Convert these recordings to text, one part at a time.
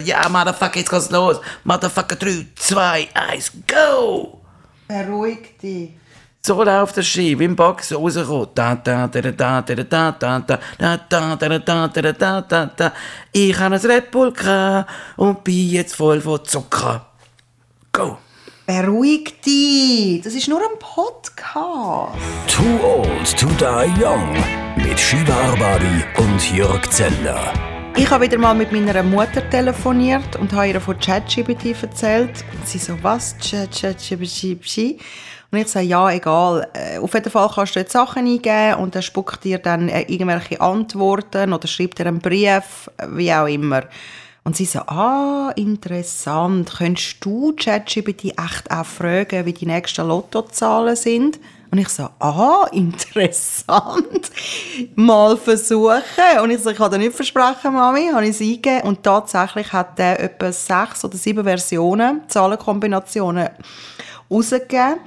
Ja, Motherfucker, jetzt geht's los. Motherfucker, 3, 2, 1, go! Beruhig dich. So läuft der Ski, wie im Boxen rauskommt. Da, da, da, da, da, da, da, da, da, da, da, da, da, da, da, da, da. Ich habe ein Red Bull gehabt und bin jetzt voll von Zucker. Go! Beruhig dich. Das ist nur ein Podcast. Too Old to Die Young mit Shiva Arbabi und Jörg Zeller. Ich habe wieder mal mit meiner Mutter telefoniert und habe ihr von ChatGPT erzählt. Und sie so, was? ChatGPT? Und ich sage, ja, egal. Äh, Auf jeden Fall kannst du jetzt Sachen eingeben und er spuckt dir dann äh, irgendwelche Antworten oder schreibt dir einen Brief, wie auch immer. Und sie so, ah, interessant. Könntest du ChatGPT echt auch fragen, wie die nächsten Lottozahlen sind? Und ich so, ah, interessant. Mal versuchen. Und ich so, ich kann dir nicht versprechen, Mami. Habe ich es eingegeben. Und tatsächlich hat der etwa sechs oder sieben Versionen, Zahlenkombinationen rausgegeben.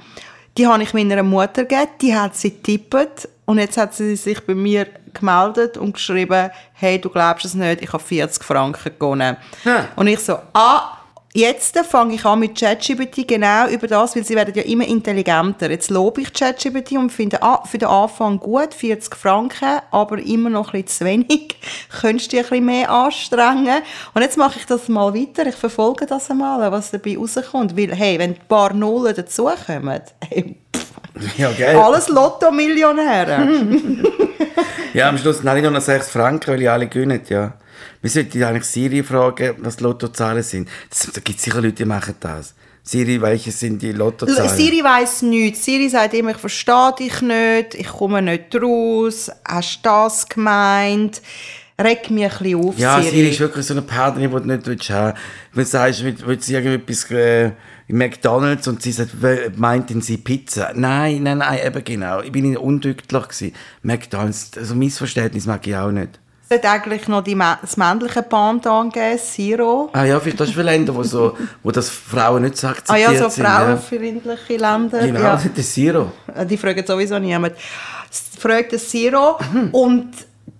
Die habe ich meiner Mutter gegeben. Die hat sie getippt. Und jetzt hat sie sich bei mir gemeldet und geschrieben, hey, du glaubst es nicht, ich habe 40 Franken gewonnen. Hm. Und ich so, ah, jetzt fange ich an mit ChatGPT genau über das, weil sie werden ja immer intelligenter. Jetzt lobe ich ChatGPT und finde, ah, für den Anfang gut, 40 Franken, aber immer noch ein bisschen zu wenig. Könntest du dich ein bisschen mehr anstrengen? Und jetzt mache ich das mal weiter, ich verfolge das einmal, was dabei rauskommt. Weil, hey, wenn ein paar Nullen dazukommen, hey, Ja, geil. alles Lotto-Millionäre. Ja, am Schluss habe ich noch 6 Franken, weil ich alle gewinnen, ja. Wir sollten eigentlich Siri fragen, was die Lottozahlen sind. Das, da gibt es sicher Leute, die machen das. Siri, welche sind die Lottozahlen? Siri weiss nichts. Siri sagt immer, ich verstehe dich nicht, ich komme nicht raus, hast du das gemeint? Reg mich ein bisschen auf, Ja, Siri. Siri ist wirklich so eine Partnerin, die du nicht willst haben Wenn du sagst, willst willst du irgendetwas äh, in McDonalds und sie sagt, wel- meint denn sie Pizza? Nein, nein, nein, eben genau. Ich bin gewesen. McDonalds, also Missverständnis mag ich auch nicht. Sollte eigentlich noch die, das männliche Pendant geben, Zero. Ah ja, das ist für Länder, wo, so, wo das Frauen nicht so Ah akzeptiert ja, so sind. frauenfreundliche Länder. Ja. Genau, Ja. der Zero. Die fragen sowieso niemand. Fragt der Zero und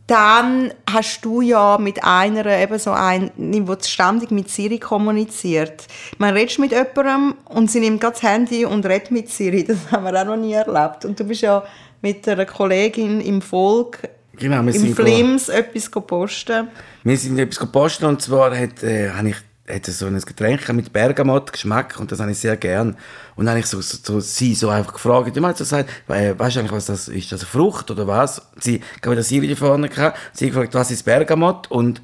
dann hast du ja mit einer eben so ein, wo ständig mit Siri kommuniziert. Man redest mit jemandem und sie nimmt das Handy und redet mit Siri. Das haben wir auch noch nie erlebt. Und du bist ja mit einer Kollegin im Volk Genau, wir im Flims etwas posten. Wir sind etwas gepostet und zwar hat, äh, habe ich hat so ein Getränk mit Bergamot-Geschmack und das habe ich sehr gern. Und dann habe ich so, so, so, sie so einfach gefragt, hat so gesagt, weißt du eigentlich, was das ist? Das eine Frucht oder was? Sie, ich glaube, das Siri vorne gehabt, sie hat gefragt, was ist Bergamot? Und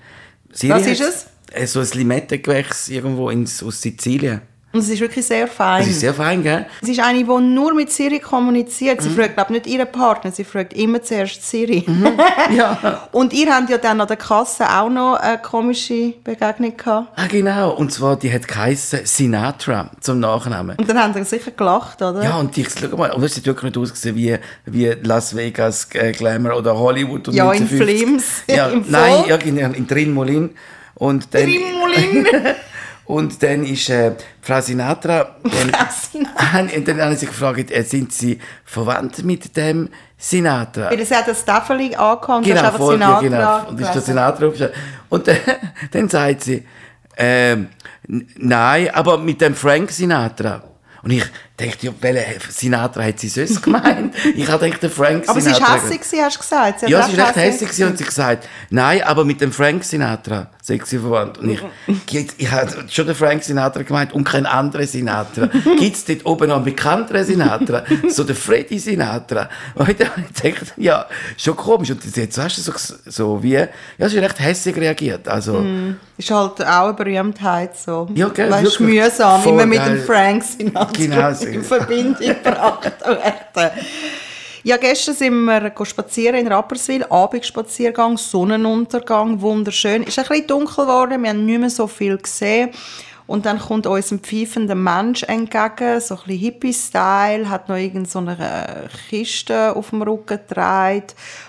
Siri Was ist es? Äh, so ein Limettengewächs irgendwo ins, aus Sizilien. Und es ist wirklich sehr fein. Das ist sehr fein, gell? Sie ist eine, die nur mit Siri kommuniziert. Mhm. Sie fragt, glaube nicht ihren Partner, sie fragt immer zuerst Siri. Mhm. Ja. Und ihr habt ja dann an der Kasse auch noch eine komische Begegnung gehabt. Ah, genau. Und zwar, die hat geheissen Sinatra zum Nachnamen. Und dann haben sie sicher gelacht, oder? Ja, und ich, schau mal, und das sieht wirklich nicht ausgesehen wie, wie Las Vegas äh, Glamour oder Hollywood und Ja, in 1950. Flims, Ja, im nein, ja, in, in Trinmolin. Und dann, Trimolin. und dann ist äh, Frau Sinatra, dann, Frau Sinatra. und dann haben sie gefragt, äh, sind sie verwandt mit dem Sinatra? Weil sie hat das Staffeli angehabt und Genau, ist einfach voll, ja, Sinatra genau. Und ist der. Sinatra aufgestanden. Und dann, dann sagt sie, n- nein, aber mit dem Frank Sinatra. Und ich dachte, ja, welcher Sinatra hat sie sonst gemeint? ich hatte gedacht, der Frank Aber sie Sinatra. war hässlich, hast du gesagt. hat Ja, recht sie war echt hässlich und sie hat gesagt, nein, aber mit dem Frank Sinatra sei sie verwandt. Und ich, ich, ich habe schon den Frank Sinatra gemeint und kein anderer Sinatra. Gibt es dort oben noch einen bekannteren Sinatra? So der Freddy Sinatra. Und ich dachte, ja, schon komisch. Und jetzt hast du so, so wie, ja, sie hat recht hässlich reagiert. Also, Ist halt auch eine Berühmtheit so. Ja, gell, Weißt, wirklich mühsam, voll immer mit geil. dem Frank Sinatra Genau. In Verbindung gebracht werden. Ja, gestern sind wir spazieren in Rapperswil, Abendspaziergang, Sonnenuntergang, wunderschön. Es ist ein bisschen dunkel geworden, wir haben nicht mehr so viel gesehen. Und dann kommt uns ein pfeifender Mensch entgegen, so ein bisschen Hippie-Style, hat noch irgend so eine Kiste auf dem Rücken getragen.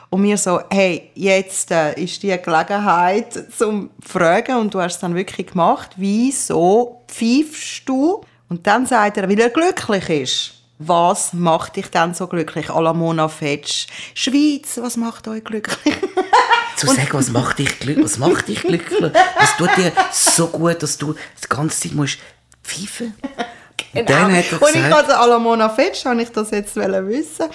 Und wir so, hey, jetzt äh, ist die Gelegenheit zum Fragen. Und du hast es dann wirklich gemacht. Wieso pfeifst du? Und dann sagt er, weil er glücklich ist. Was macht dich dann so glücklich? À la Mona Fetsch. Schweiz, was macht euch glücklich? zu sagen, was macht dich glücklich? Was macht dich glücklich? Was tut dir so gut, dass du die ganze Zeit musst pfeifen? Genau. Dann hat er und ich gesagt- hatte Alamona Fetsch, habe ich das jetzt wollen wissen.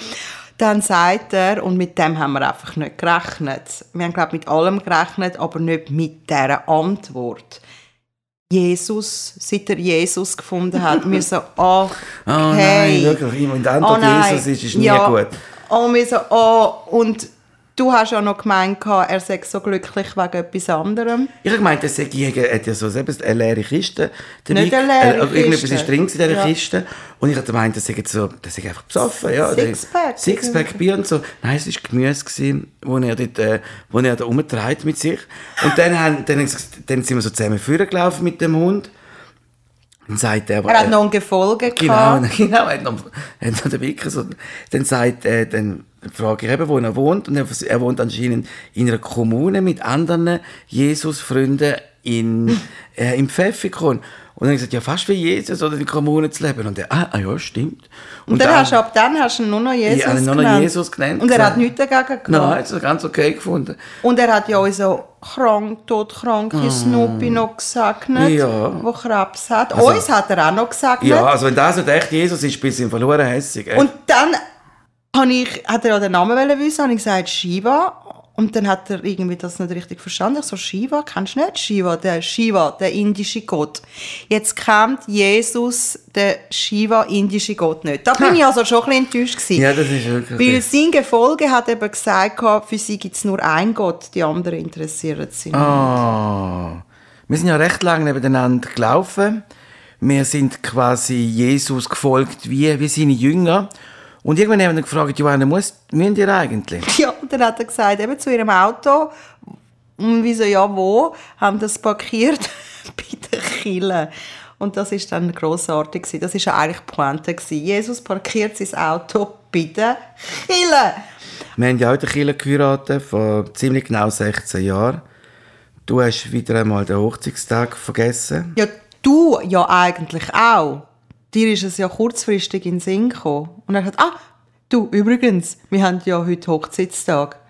Dann sagt er, und mit dem haben wir einfach nicht gerechnet. Wir haben, glaube ich, mit allem gerechnet, aber nicht mit dieser Antwort. Jesus, seit er Jesus gefunden hat, wir so, okay. Oh nein, wirklich. In der Antwort Jesus ist, ist nie ja. gut. Und wir so, oh, und du hast ja noch gemeint, er sei so glücklich wegen etwas anderem. Ich habe gemeint, das sei, er hat ja so eine leere Kiste. dabei. Nicht eine leere Äh, Irgendetwas Kiste. ist drin in dieser Ja. Kiste. Und ich habe gemeint, das sei so, das sei einfach besoffen. Ja, Sixpack. Sixpack Bier und so. Nein, es war Gemüse, gewesen, wo er dort, äh, wo er da rumtreibt mit sich. Und dann, haben, dann, dann sind wir so zusammen vorgelaufen mit dem Hund. Dann sagt er aber... Er hat äh, noch ein Gefolge Genau, gehabt. genau, er hat noch, er hat noch den Wicker so, dann sagt, äh, dann frage ich eben, wo er wohnt, und er, er wohnt anscheinend in einer Kommune mit anderen Jesus-Freunden in, äh, im Pfäffikon. Und dann habe ich gesagt, ja, fast wie Jesus, oder der Kommune zu leben. Und er, ah, ah ja, stimmt. Und, dann, hast du, ab dann hast du ihn nur noch Jesus Ja, nur noch genannt. Jesus genannt. Und er hat nichts dagegen gehabt. Nein, er hat es ganz okay gefunden. Und er hat ja auch so krank, todkranke Snoopy noch gesegnet, Ja. wo Krebs hat. Also- Uns hat er auch noch gesegnet. Ja, also wenn das nicht echt Jesus ist, bist du verloren hässig. echt. Und dann habe ich, hat er ja den Namen wissen, habe ich gesagt Shiva. Und dann hat er irgendwie das nicht richtig verstanden. Ich so, Shiva, kennst du nicht? Shiva, der Shiva, der indische Gott. Jetzt kennt Jesus den Shiva, indische Gott nicht. Da bin ich also schon ein bisschen enttäuscht gewesen. ja, das ist wirklich... Weil sein Gefolge hat eben gesagt, für sie gibt es nur einen Gott, die anderen interessieren sie nicht. Ah. Wir sind ja recht lange nebeneinander gelaufen. Wir sind quasi Jesus gefolgt wie, wie seine Jünger. Und irgendwann haben wir gefragt, Johanna, muss, müssen ihr eigentlich? Ja, und dann hat er gesagt, eben zu ihrem Auto. Und wieso, ja, wo? Haben das parkiert bei der Kille. Und das ist dann grossartig. Das ist ja eigentlich die Pointe. Jesus parkiert sein Auto bei der Kille. Wir haben ja der Kirche geheiratet, vor ziemlich genau 16 Jahren. Du hast wieder einmal den Hochzeitstag vergessen. Ja, du ja eigentlich auch. Dir ist es ja kurzfristig in den Sinn gekommen. Und er hat ah, du, übrigens, wir haben ja heute Hochzeitstag.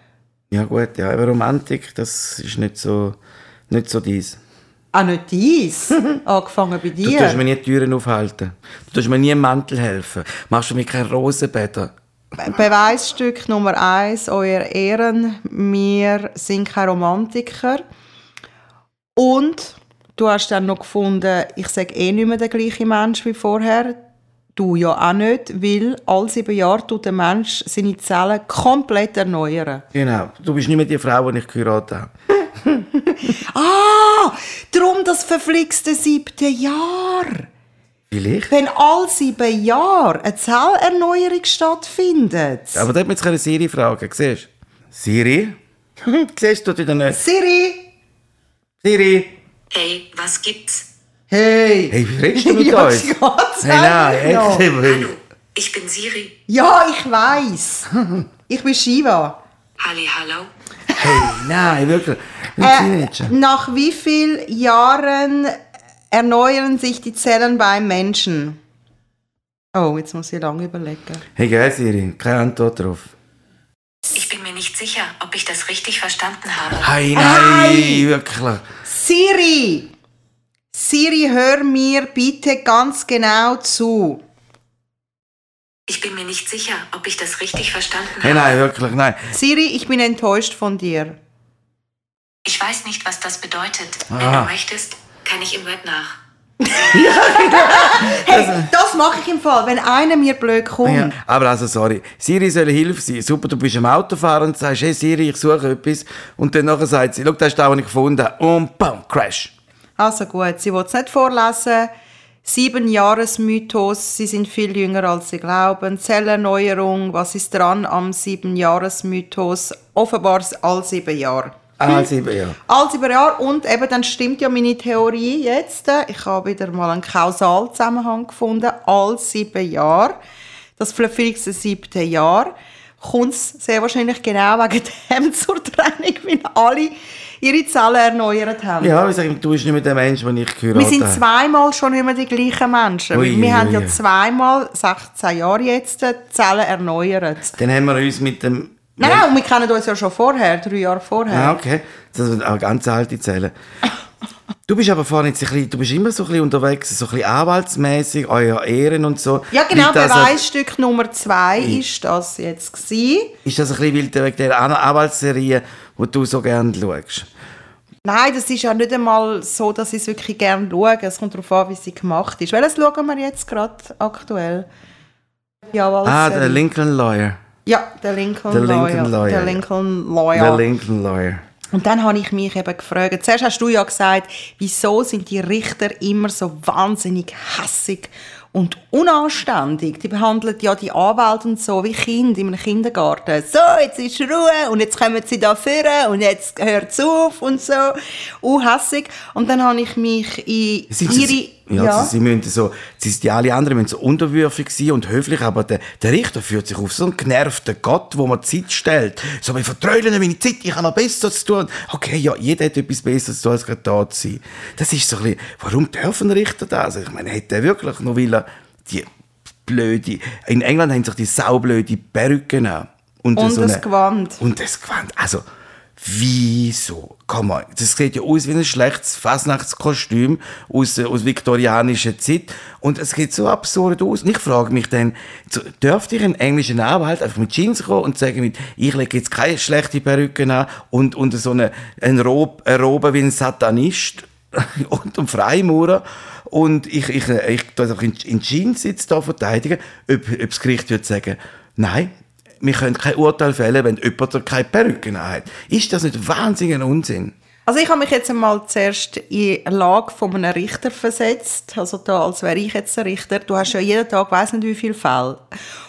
Ja gut, ja, aber Romantik, das ist nicht so, nicht so dies. Ah, nicht dies. Angefangen bei Du dir. tust mir nie die Türen aufhalten. Du tust mir nie im Mantel helfen. Machst du mir keine Rosenbäder. Beweisstück Nummer eins, euer Ehren, wir sind keine Romantiker. Und du hast dann noch gefunden, ich sage eh nicht mehr der gleiche Mensch wie vorher. Du ja auch nicht, weil alle sieben Jahre tut der Mensch seine Zellen komplett erneuern. Genau. Du bist nicht mehr die Frau, die ich geheiratet habe. Ah, drum das verflixte siebte Jahr. Vielleicht. Wenn alle sieben Jahre eine Zellerneuerung stattfindet. Aber da hat man jetzt Siri fragen. Siehst du? Siri? Siehst du wieder nicht? Siri! Siri? Hey, was gibt's? Hey! Hey, wie redest du mit Ja, uns? Hey, nein, echt. Hallo, ich bin Siri. Ja, ich weiß. Ich bin Shiva. Halli, hallo. Hey, nein, wirklich. Äh, nach wie vielen Jahren erneuern sich die Zellen beim Menschen? Oh, jetzt muss ich lange überlegen. Hey, geil, Siri. Keine Antwort drauf. Ich bin mir nicht sicher, ob ich das richtig verstanden habe. Hey, nein, wirklich. Siri! Siri, hör mir bitte ganz genau zu. Ich bin mir nicht sicher, ob ich das richtig verstanden Hey, habe. nein, wirklich, nein. Siri, ich bin enttäuscht von dir. Ich weiß nicht, was das bedeutet. Wenn Ah. du möchtest, kann ich im Web nach. Hey, das mache ich im Fall, wenn einer mir blöd kommt. Ja, aber also, sorry. Siri soll Hilfe sein. Super, du bist am Autofahren und sagst, hey Siri, ich suche etwas. Und dann nachher sagt sie, schau, das ist das, was ich gefunden. Und bam, Crash. Also gut, sie will es nicht vorlesen. Sieben Jahresmythos, sie sind viel jünger als sie glauben. Zellerneuerung, was ist dran am sieben Jahresmythos? Offenbar all sieben Jahre. Ah, sieben, ja. All sieben Jahre und eben dann stimmt ja meine Theorie jetzt. Ich habe wieder mal einen Kausalzusammenhang gefunden. All sieben Jahre, das verflixte siebte Jahr, kommt es sehr wahrscheinlich genau wegen dem zur Trennung, wenn alle ihre Zellen erneuert haben. Ja, ich sage, du bist nicht mehr der Mensch, den ich geheiratet Wir sind habe. zweimal schon immer die gleichen Menschen. Ui, wir ui, haben ja zweimal, 16 Jahre jetzt, die Zellen erneuert. Dann haben wir uns mit dem Nein, und wir kennen uns ja schon vorher, drei Jahre vorher. Ah, okay. Das sind auch ganz alte Zellen. Du bist aber vorhin jetzt ein bisschen, du bist immer so ein bisschen unterwegs, so ein bisschen anwaltsmäßig, euer Ehren und so. Ja, genau, an- Beweisstück Nummer zwei ist das jetzt gewesen. Ist das ein bisschen weil du wegen der An- Anwaltsserie, die du so gerne schaust? Nein, das ist ja nicht einmal so, dass ich es wirklich gerne schaue. Es kommt darauf an, wie sie gemacht ist. Welches schauen wir jetzt gerade aktuell? Ja, Ah, der Lincoln Lawyer. Ja, der Lincoln, Der Lawyer. Lincoln Lawyer, Der. Lincoln Der Lawyer. Lincoln Lawyer. Und dann habe ich mich eben gefragt, zuerst hast du ja gesagt, wieso sind die Richter immer so wahnsinnig hässig und unanständig. Die behandeln ja die Anwälte und so wie Kinder in einem Kindergarten. So, jetzt ist Ruhe und jetzt kommen sie da führen und jetzt hört auf und so. Unhässig. Und dann habe ich mich in ihre... sie, ja, Sie, sie müssen so, sie, die alle anderen müssen so unterwürfig sein und höflich, aber der, der Richter führt sich auf so einen genervten Gott, wo man Zeit stellt. So, wir vertrödeln meine Zeit, ich habe noch Besseres zu tun. Okay, ja, jeder hat etwas Besseres zu tun, als gerade da zu sein. Das ist so ein bisschen, warum dürfen Richter das? Ich meine, hätte er wirklich, nur weil er die blöde, in England haben sich die saublöde Perücken an. Und so das eine- Gewand. Und das Gewand. Also, wieso? Komm mal, das sieht ja aus wie ein schlechtes Fasnachtskostüm aus, äh, aus viktorianischer Zeit. Und es sieht so absurd aus. Und ich frage mich dann, dürfte ich einen englischen Anwalt einfach mit Jeans kommen und sagen, mit, ich lege jetzt keine schlechte Perücke an und, und so eine, eine, Robe, eine Robe wie ein Satanist und ein Freimaurer. Und ich, ich, ich, ich einfach in, in Jeans jetzt da verteidigen, ob, ob das Gericht würde sagen, nein, wir können kein Urteil fällen, wenn jemand keine Perücke hat. Ist das nicht wahnsinniger Unsinn? Also ich habe mich jetzt einmal zuerst in die Lage von einem Richter versetzt, also da, als wäre ich jetzt ein Richter. Du hast ja jeden Tag, weiß nicht wie viele Fälle.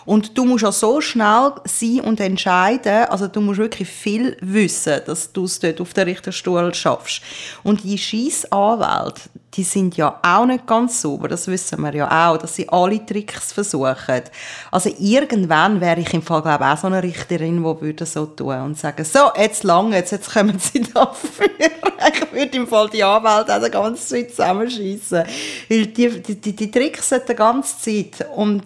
Und du musst ja so schnell sein und entscheiden, also du musst wirklich viel wissen, dass du es dort auf den Richterstuhl schaffst. Und die Scheissanwälte, die sind ja auch nicht ganz sauber, das wissen wir ja auch, dass sie alle Tricks versuchen. Also irgendwann wäre ich im Fall, glaube ich, auch so eine Richterin, die würde so tun und sagen, so, jetzt lange, jetzt, jetzt kommen sie dafür. ich würde im Fall die Anwälte auch die ganze Zeit zusammenschießen. Weil die, die, die, die tricksen die ganze Zeit und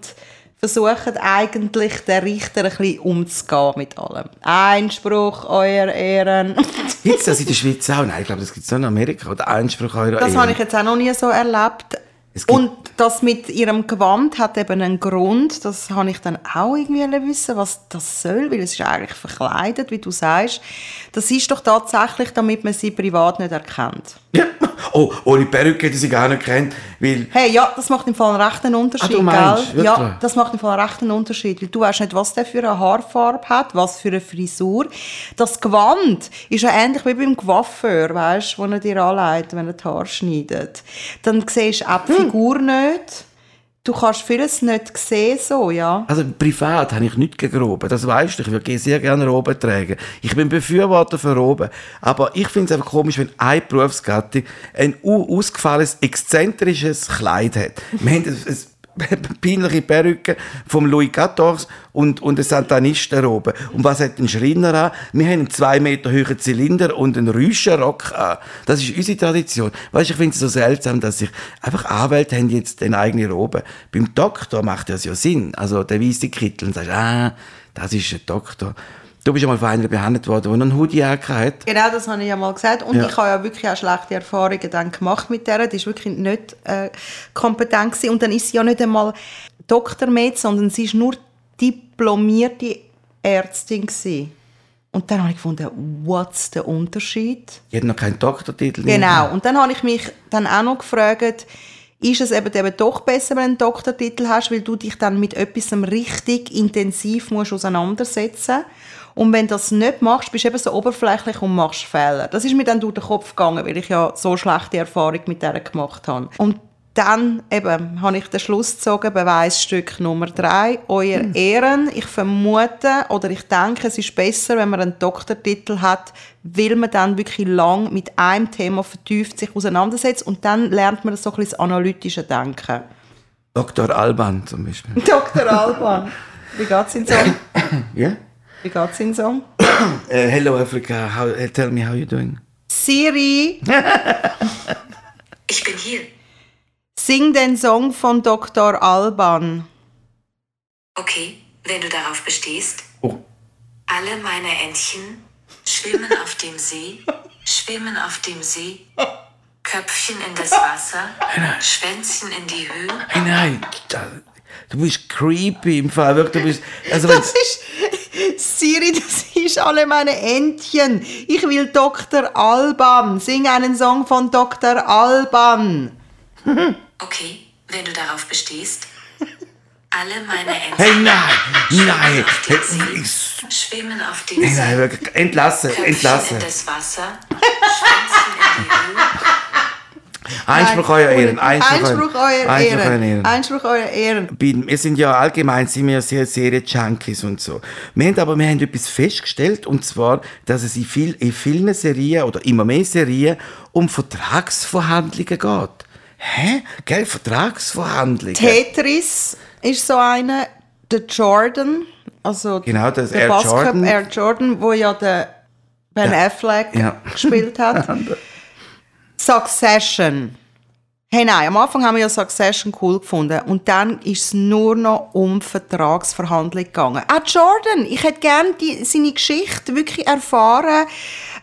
versuchen eigentlich den Richter ein bisschen umzugehen mit allem. Einspruch, euer Ehren. Gibt es das in der Schweiz auch? Nein, ich glaube, das gibt es nur in Amerika. Oder Einspruch eurer Das Ehe. habe ich jetzt auch noch nie so erlebt. Und das mit ihrem Gewand hat eben einen Grund. Das habe ich dann auch irgendwie wissen, was das soll, weil es ist eigentlich verkleidet, wie du sagst. Das ist doch tatsächlich, damit man sie privat nicht erkennt. Ja. Oh, ohne Perücke hätte sie gar nicht kennt, weil... Hey, ja, das macht im Fall einen rechten Unterschied, Ah, du meinst, gell? Ja, das macht im Fall einen rechten Unterschied, weil du weißt nicht, was der für eine Haarfarbe hat, was für eine Frisur. Das Gewand ist ja ähnlich wie beim Coiffeur, weißt, wo er dir anlegt, wenn er die Haare schneidet. Dann siehst du auch Hm. die Figur nicht. Du kannst vieles nicht sehen, so, ja. Also privat habe ich nichts gegen Roben, das weißt du. Ich würde sehr gerne Roben tragen. Ich bin Befürworter für Roben. Aber ich finde es einfach komisch, wenn eine Berufsgattung ein ausgefallenes, exzentrisches Kleid hat. Wir haben ein peinliche Perücke vom Louis XIV und, und eine Satanistenrobe. Und was hat ein Schreiner an? Wir haben einen zwei Meter hohen Zylinder und einen Rüschenrock an. Das ist unsere Tradition. Weißt, ich finde es so seltsam, dass sich einfach Anwälte haben jetzt eine eigene Robe. Beim Doktor macht das ja Sinn. Also der weiße Kittel und sagst, ah, das ist ein Doktor. Du bist ja mal von einer behandelt worden, der einen Hoodie hat. Genau, das habe ich ja mal gesagt. Und Ja. ich habe ja wirklich auch schlechte Erfahrungen dann gemacht mit der. Die ist wirklich nicht äh, kompetent gewesen. Und dann ist sie ja nicht einmal Doktor mit, sondern sie ist nur diplomierte Ärztin gewesen. Und dann habe ich gefunden, what's der Unterschied? Die hat noch keinen Doktortitel. Genau. Und dann habe ich mich dann auch noch gefragt, ist es eben, eben doch besser, wenn du einen Doktortitel hast, weil du dich dann mit etwas richtig intensiv musst auseinandersetzen Und wenn du das nicht machst, bist du eben so oberflächlich und machst Fehler. Das ist mir dann durch den Kopf gegangen, weil ich ja so schlechte Erfahrung mit der gemacht habe. Und dann eben habe ich den Schluss gezogen, Beweisstück Nummer drei, euer Ehren. Ich vermute oder ich denke, es ist besser, wenn man einen Doktortitel hat, weil man dann wirklich lang mit einem Thema vertieft sich auseinandersetzt und dann lernt man so ein bisschen das analytische Denken. Dr. Alban zum Beispiel. Dr. Alban, wie geht's in Song? Ja? Wie geht's in Song? Äh, hello Africa, how, uh, tell me how you doing. Siri, Ich bin hier. sing den Song von Dr. Alban. Okay, wenn du darauf bestehst. Oh, Alle meine Entchen schwimmen auf dem See, schwimmen auf dem See, Köpfchen in das Wasser, Schwänzchen in die Höhe. Nein, da, du bist creepy im Fall. Wirklich, du bist, also Das ist. Siri, das ist alle meine Entchen. Ich will Dr. Alban. Sing einen Song von Dr. Alban. Okay, wenn du darauf bestehst. Alle meine Entchen Hey, nein, nein. auf dem Hey, See, ich- schwimmen auf dem Hey, See. nein, wirklich, entlassen, Köpfchen entlassen. in das Wasser, Schwänzchen in die Höhe. Einspruch euer Ehren, Einspruch, Einspruch euer Einspruch Ehren. Ehren. Einspruch euer Ehren. wir sind ja allgemein sind wir sehr Serien-Junkies und so. Wir haben aber wir haben etwas festgestellt, und zwar, dass es in, viel, in vielen Serien oder immer mehr Serien um Vertragsverhandlungen geht. Hä? Gell, Vertragsverhandlungen? Tetris ist so eine. Der Jordan, also Genau, das der Air Basketball Jordan. Air Jordan, wo ja der Ben Ja. Affleck Ja. gespielt hat. Succession. Hey nein, am Anfang haben wir ja Succession cool gefunden und dann ist es nur noch um Vertragsverhandlungen gegangen. Auch Jordan, ich hätte gerne die, seine Geschichte wirklich erfahren,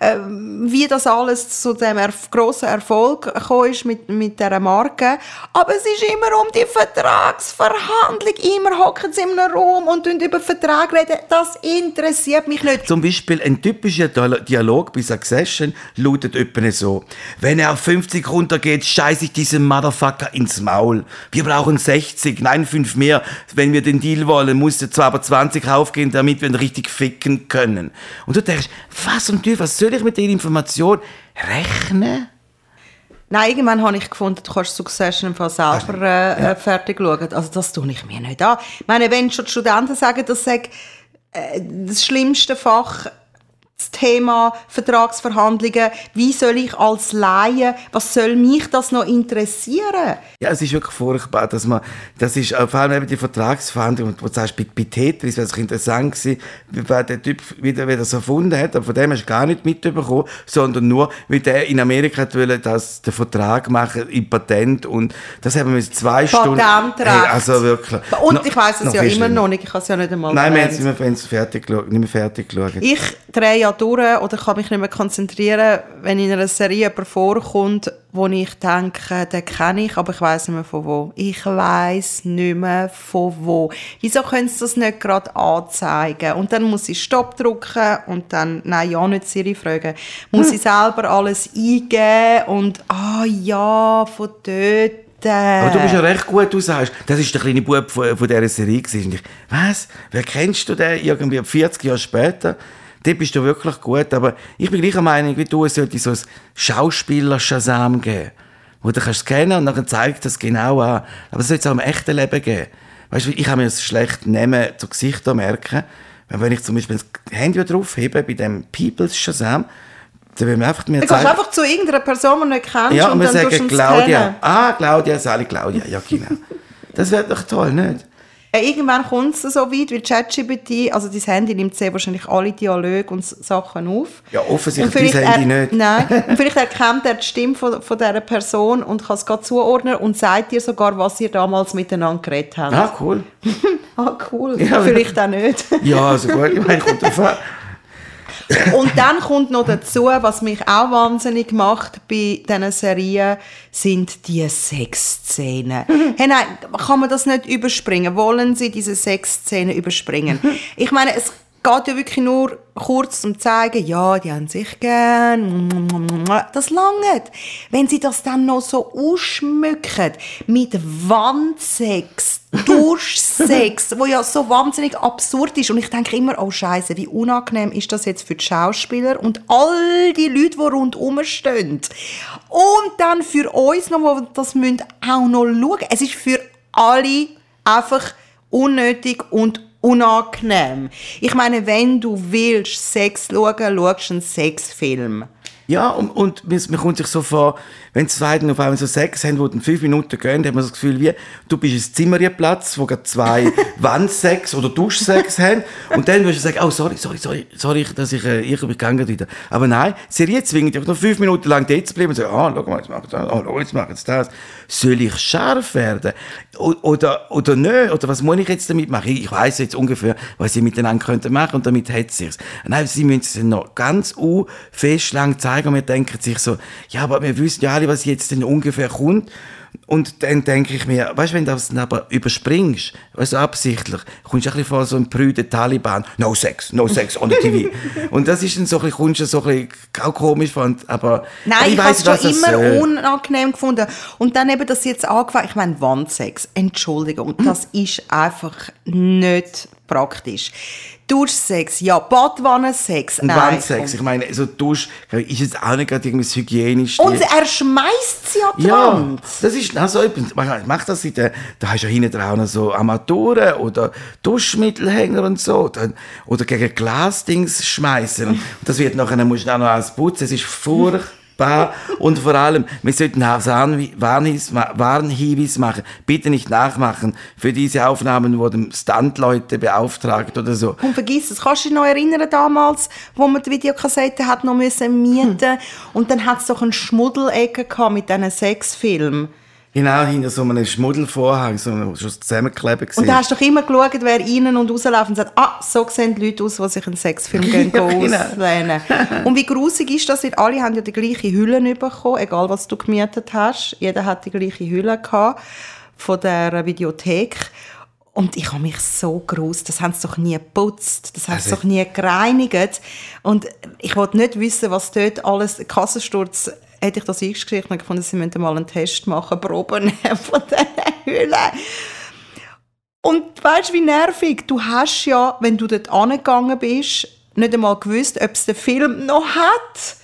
wie das alles zu dem erf grossen Erfolg gekommen ist mit, mit dieser Marke. Aber es ist immer um die Vertragsverhandlung. Immer hocken sie in einem Raum und über Verträge reden. Das interessiert mich nicht. Zum Beispiel ein typischer Dial- Dialog bei Succession lautet etwa so. Wenn er auf 50 runtergeht, scheiße ich diesem Motherfucker ins Maul. Wir brauchen 60, nein, 5 mehr. Wenn wir den Deal wollen, muss er zwar aber 20 raufgehen, damit wir ihn richtig ficken können. Und du denkst, was um Teufel, was soll ich mit der Information rechnen? Nein, irgendwann habe ich gefunden, du kannst Succession im Fall selber äh, äh, fertig schauen. Also das tue ich mir nicht an. Ich meine, wenn schon die Studenten sagen, das sei äh, das schlimmste Fach, das Thema Vertragsverhandlungen, wie soll ich als Laie, was soll mich das noch interessieren? Ja, es ist wirklich furchtbar, dass man, das ist äh, vor allem eben die Vertragsverhandlung, wo du sagst, bei, bei Tetris, wäre es interessant gewesen, weil der Typ wieder, wieder so erfunden hat, aber von dem hast du gar nicht mitbekommen, sondern nur, wie der in Amerika wollte, dass den Vertrag machen im Patent und das haben wir zwei Stunden... Hey, also wirklich. Und Noch- ich weiß es ja immer noch nicht, ich habe es ja nicht einmal Nein, wir haben es nicht mehr fertig geschaut. Ich drehe ja durch oder kann mich nicht mehr konzentrieren, wenn in einer Serie jemand vorkommt, wo ich denke, den kenne ich, aber ich weiß nicht mehr von wo. Ich weiß nicht mehr von wo. Wieso können sie das nicht gerade anzeigen? Und dann muss ich Stopp drücken und dann, nein, ja nicht Siri fragen, muss ich selber alles eingeben und, ah ja, von dort. Aber du bist ja recht gut, du sagst, das ist der kleine Bub von, von dieser Serie gewesen. Und ich, was? Wer kennst du den? Irgendwie 40 Jahre später? Dort bist du wirklich gut, aber ich bin gleicher Meinung wie du, es sollte so ein Schauspieler-Shazam geben. Wo du kannst scannen und dann zeigt das genau an. Aber es sollte es auch im echten Leben geben. Weißt du, ich kann mir das schlecht nehmen, zu Gesichtern merken. Wenn ich zum Beispiel das Handy draufhebe bei dem People's Shazam, dann will mir einfach mir Du zeigen. gehst einfach zu irgendeiner Person, die du nicht kennst Ja, und und wir dann du sagen Claudia. Ah, Claudia, Sally Claudia. Ja, genau. Das wäre doch toll, nicht? Irgendwann kommt es so weit, weil ChatGPT, also dein Handy nimmt sehr wahrscheinlich alle Dialoge und Sachen auf. Ja, offensichtlich dein Handy er- nicht. Nein, und vielleicht erkennt er die Stimme von, von dieser Person und kann es gerade zuordnen und sagt dir sogar, was ihr damals miteinander geredet habt. Ah, cool. Ah, cool. Ja, vielleicht auch nicht. Ja, also gut. Ich meine, kommt drauf an. Und dann kommt noch dazu, was mich auch wahnsinnig macht bei diesen Serien, sind die Sexszenen. hey, nein, kann man das nicht überspringen? Wollen Sie diese Sexszenen überspringen? Ich meine, es geht ja wirklich nur kurz zum zeigen, ja, die haben sich gern. Das langt. Wenn sie das dann noch so ausschmücken mit Wandsex, Durchsex, wo ja so wahnsinnig absurd ist. Und ich denke immer, oh Scheiße, wie unangenehm ist das jetzt für die Schauspieler und all die Leute, die rundherum stehen. Und dann für uns noch, die das müssen auch noch schauen. Es ist für alle einfach unnötig und unangenehm. Ich meine, wenn du willst Sex schauen, schaust du einen Sexfilm. Ja, und, und man, man kommt sich so vor, wenn zwei dann auf einmal so Sex haben, die dann fünf Minuten gehen, hat man so das Gefühl, wie, du bist ein Zimmerplatz, wo gerade zwei Wandsex oder Duschsex haben. Und dann wirst du sagen, oh, sorry, sorry, sorry, sorry, dass ich, äh, ich gegangen wieder. Aber nein, Serie zwingt dich noch fünf Minuten lang dort zu bleiben und sagen, ah, schau mal, jetzt machen sie das, ah, schau, jetzt machen sie das. Soll ich scharf werden? Oder, oder nicht? Oder was muss ich jetzt damit machen? Ich weiss jetzt ungefähr, was sie miteinander könnten machen und damit hat sich's. Nein, sie müssen es noch ganz u fest lang zeigen und wir denken sich so, ja, aber wir wissen ja alle, was jetzt denn ungefähr kommt. Und dann denke ich mir, weißt du, wenn du das dann aber überspringst, weißt du, absichtlich, kommst du ein bisschen vor so einem prüden Taliban, no sex, no sex on the TV. und das ist dann so ein bisschen, kommst du so ein bisschen auch komisch und- aber Nein, ich, habe es was schon das immer soll. unangenehm gefunden. Und dann eben, dass sie jetzt angefangen, ich meine, Wandsex, Entschuldigung, das ist einfach nicht praktisch. Duschsex, ja, Badwannensex, Und nein. Wandsex, ich meine, so Dusch ist jetzt auch nicht gerade irgendwie das Hygienischste. Und er schmeißt sie an die Ja, Wand. das ist also etwas, man macht das der, da hast du ja hinten auch noch so Armaturen oder Duschmittelhänger und so, oder gegen Glasdings schmeißen. Und das wird nachher, dann musst du auch noch alles putzen, es ist furchtbar. Und vor allem, wir sollten Warnhinweis ma- Warnhinweis machen. Bitte nicht nachmachen für diese Aufnahmen, wo dem Standleute beauftragt oder so. Und vergiss es, kannst du dich noch erinnern damals, wo man die Videokassette hat noch müssen mieten und dann hat es doch eine Schmuddelecke gehabt mit diesen Sexfilmen. Genau, hinter so einem Schmuddelvorhang, so einem, schon zusammengeklebt Und da hast du doch immer geschaut, wer rein und rausläuft und sagt, ah, so sehen die Leute aus, die sich einen Sexfilm gehen Ja, genau. auslehnen. Und wie grusig ist das? Weil alle haben ja die gleiche Hülle bekommen, egal was du gemietet hast. Jeder hat die gleiche Hülle gehabt von der Videothek. Und ich habe mich so gruselt. Das haben sie doch nie geputzt. Das haben sie Also- doch nie gereinigt. Und ich wollte nicht wissen, was dort alles... Kassensturz hätte ich das eingeschrieben und gefunden, sie müssen mal einen Test machen, Proben von diesen Hüllen. Und weißt du, wie nervig? Du hast ja, wenn du dort angegangen bist, nicht einmal gewusst, ob es den Film noch hat.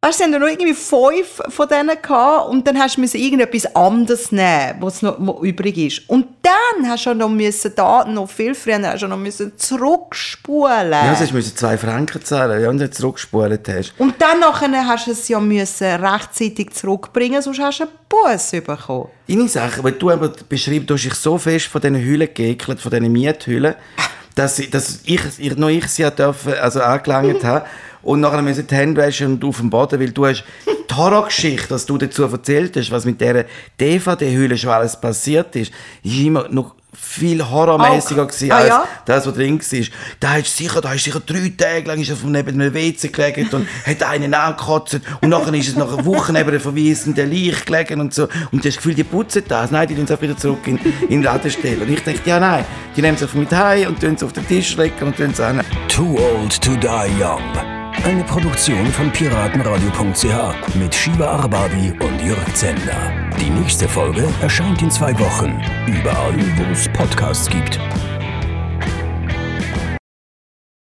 Weißt du, sie haben noch irgendwie fünf von denen gehabt und dann hast du müssen irgendetwas anderes nehmen, was noch was übrig ist. Und dann hast du noch müssen da, noch viel früher, hast du noch müssen zurückspulen. Ja, sonst musst du zwei Franken zahlen, ja, und dann zurückgespult hast. und dann nachher hast du es ja müssen rechtzeitig zurückbringen, sonst hast du einen Bus bekommen. Deine Sache, weil du aber beschreibst, du hast dich so fest von diesen Hüllen geekelt, von diesen Miethüllen, dass, ich- dass ich, ich, noch ich sie dürfen, also angelangt habe. Und nachher müssen die Hände waschen und auf dem Boden, weil du hast die Horrorgeschichte, dass du dazu erzählt hast, was mit dieser DVD-Hülle schon alles passiert ist, ist immer noch viel horrormäßiger gewesen Ah, als ja? das, was drin war. Da hast du sicher, da hast du sicher drei Tage lang ist er von neben einem WC gelegen und hat einen angekotzt und nachher ist es nach einer Woche neben einem verwiesenden Leich gelegen und so. Und du hast das Gefühl, die putzen das. Nein, die tun es auch wieder zurück in, in den Laden stellen. Und ich dachte, ja nein, die nehmen es einfach mit heim und tun es auf den Tisch legen und tun es an. Too Old to Die Young. Eine Produktion von piratenradio.ch mit Shiva Arbabi und Jörg Zender. Die nächste Folge erscheint in zwei Wochen. Überall, wo es Podcasts gibt.